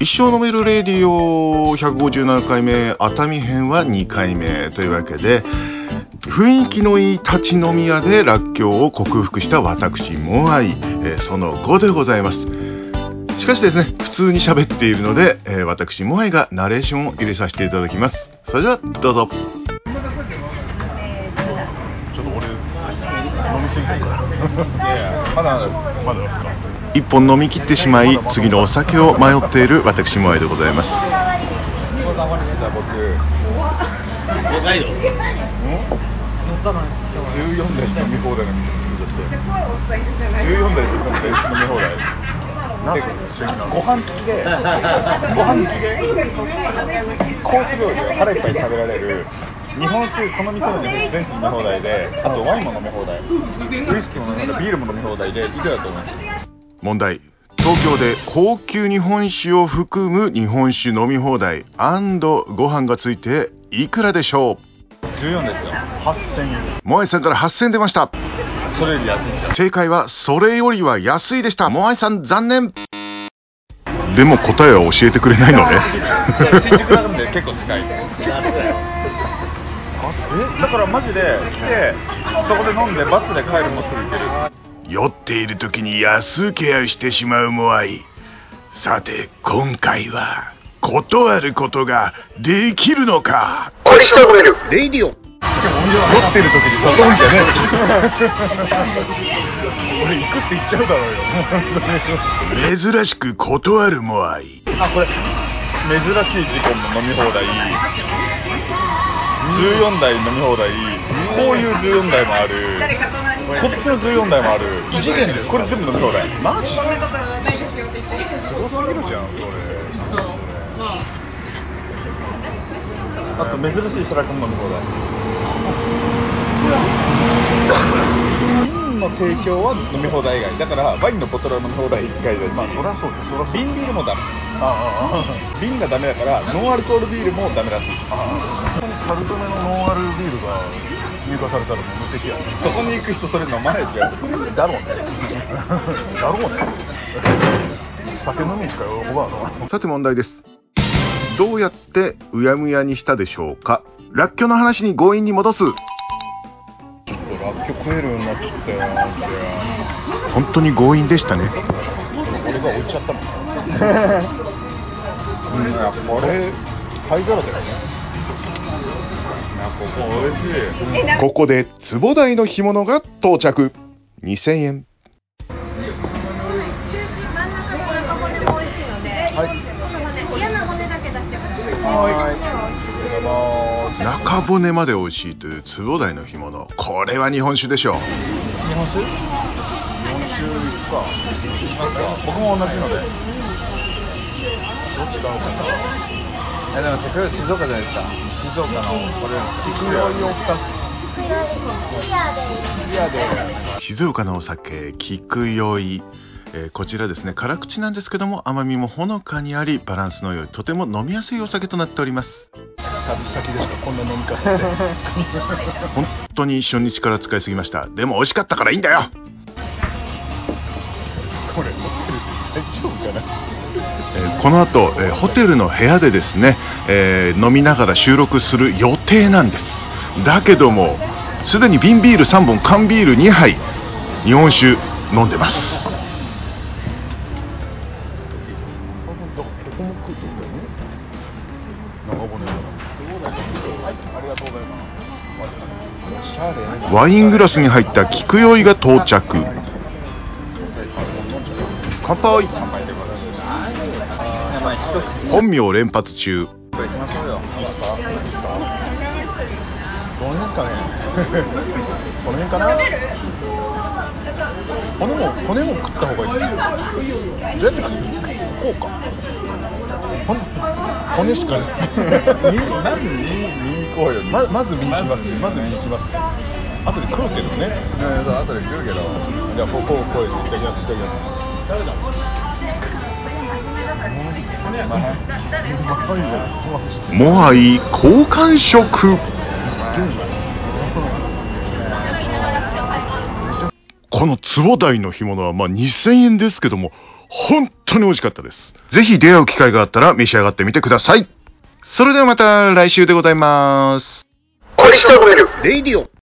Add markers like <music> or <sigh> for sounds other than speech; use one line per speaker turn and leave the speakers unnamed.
一生飲めるレディオ157回目熱海編は2回目というわけで雰囲気のいい立ち飲み屋でらっきょうを克服した私モアイ、えーその後でございます。しかしですね普通に喋っているので、えー私モアイがナレーションを入れさせていただきます。それではどうぞ。
ちょっと俺飲みすぎてるから。<laughs> まだまだですか？
一本飲み切ってしまい次のお酒を迷っている私モアイでございます。
14台飲み放題の店作っちゃって14台自分で飲み放題ご飯付きでご飯付きでコース料理を腹いっぱい食べられ。る日本酒この店の日本酒全部飲み放題であとワインも飲み放題ウイスキーも飲み放題ビールも飲み放題でいくらだと思います
問題。東京で高級日本酒を含む日本酒飲み放題。ご飯がついていくらでしょ
14ですよ。8000円。
うモアイさんから8000出ました。
それより安い
正解はそれよりは安いでした。モアイさん残念。でも答えは教えてくれないのね。
新宿なんで結構近い。えだからマジで来てそこで飲んでバスで帰るもすぐ行ける
酔っている時に安請け合いしてしまうモアイさて今回は断ることができるのか？レイディオ。
酔ってる時に断るんじゃね。え <laughs> 俺行くって言っちゃうだろうよ。
珍しく断るモアイ
あこれ珍しい事故も飲み放題。<laughs> 14台飲み放題。こういう14台もあるこっちの14台もある。異次元ですこれ全部飲み放題。マジすごすぎるじゃんそれあと珍しい白子も飲み放題 <laughs> 瓶の提供は飲み放題以外。だからワインのボトルは飲み放題。以外でまあそりゃそうですそりゃ瓶ビールもダメ。瓶がダメだからノンアルコールビールもダメらしい。
カルトメのノンアルビールが入荷されたらもう無敵やね。
そこに行く人それ飲まないじゃん
だろうね。<laughs> だろうね。酒飲みしか喜ばんの
さて問題です。どうやってうやむやにしたでしょうか。らっきょうの話に強引に戻す
ちょっとラッキョ食えるようになっちゃったよなんて。
本当に強引でしたね。
俺が置いちゃったもん。うんやこれ灰皿だよね。
ここ美味しい。<laughs>
ここで壺代の干物が到着。2000円。
中心真ん中の中骨も美味しいので、この骨嫌な骨だけ出してほしい。
中骨まで美味しいという壺代の干物。これは日本酒でしょう。
日本酒？日本酒行くかか。僕も同じので。どっち買おうかなえでもせっかく静岡じゃないですか。静岡のこれ菊酔いを2つビアで
静岡のお酒菊酔いえーこちらですね。辛口なんですけども甘みもほのかにありバランスの良いとても飲みやすいお酒となっております
旅先でしかこんな飲み方って。
本当に初日から使いすぎました。でも美味しかったからいいんだよ。
これホテルで大丈夫かな？
えーこの後、えーホテルの部屋でですね、えー飲みながら収録する予定なんです。だけどもすでに瓶ビール3本缶ビール2杯日本酒飲んでます。
長骨
ワイングラスに入った菊酔いが到着。乾杯。本名連発中。
の辺ですかね。<laughs> この辺かな。骨も骨も食った方がいい。どうやって食うこうか骨しかです。
まず身身行こうよ
ままず身いきますね。まず身いきますね。後で食うけどね
うんそう後で食うけど
じゃあこうこうこういただきますいただきます
モアイ好感触ここの壺台の干物はまあ2000円ですけども、本当に美味しかったです。ぜひ出会う機会があったら召し上がってみてください。それではまた来週でございます。
小西とごめる
レイディオ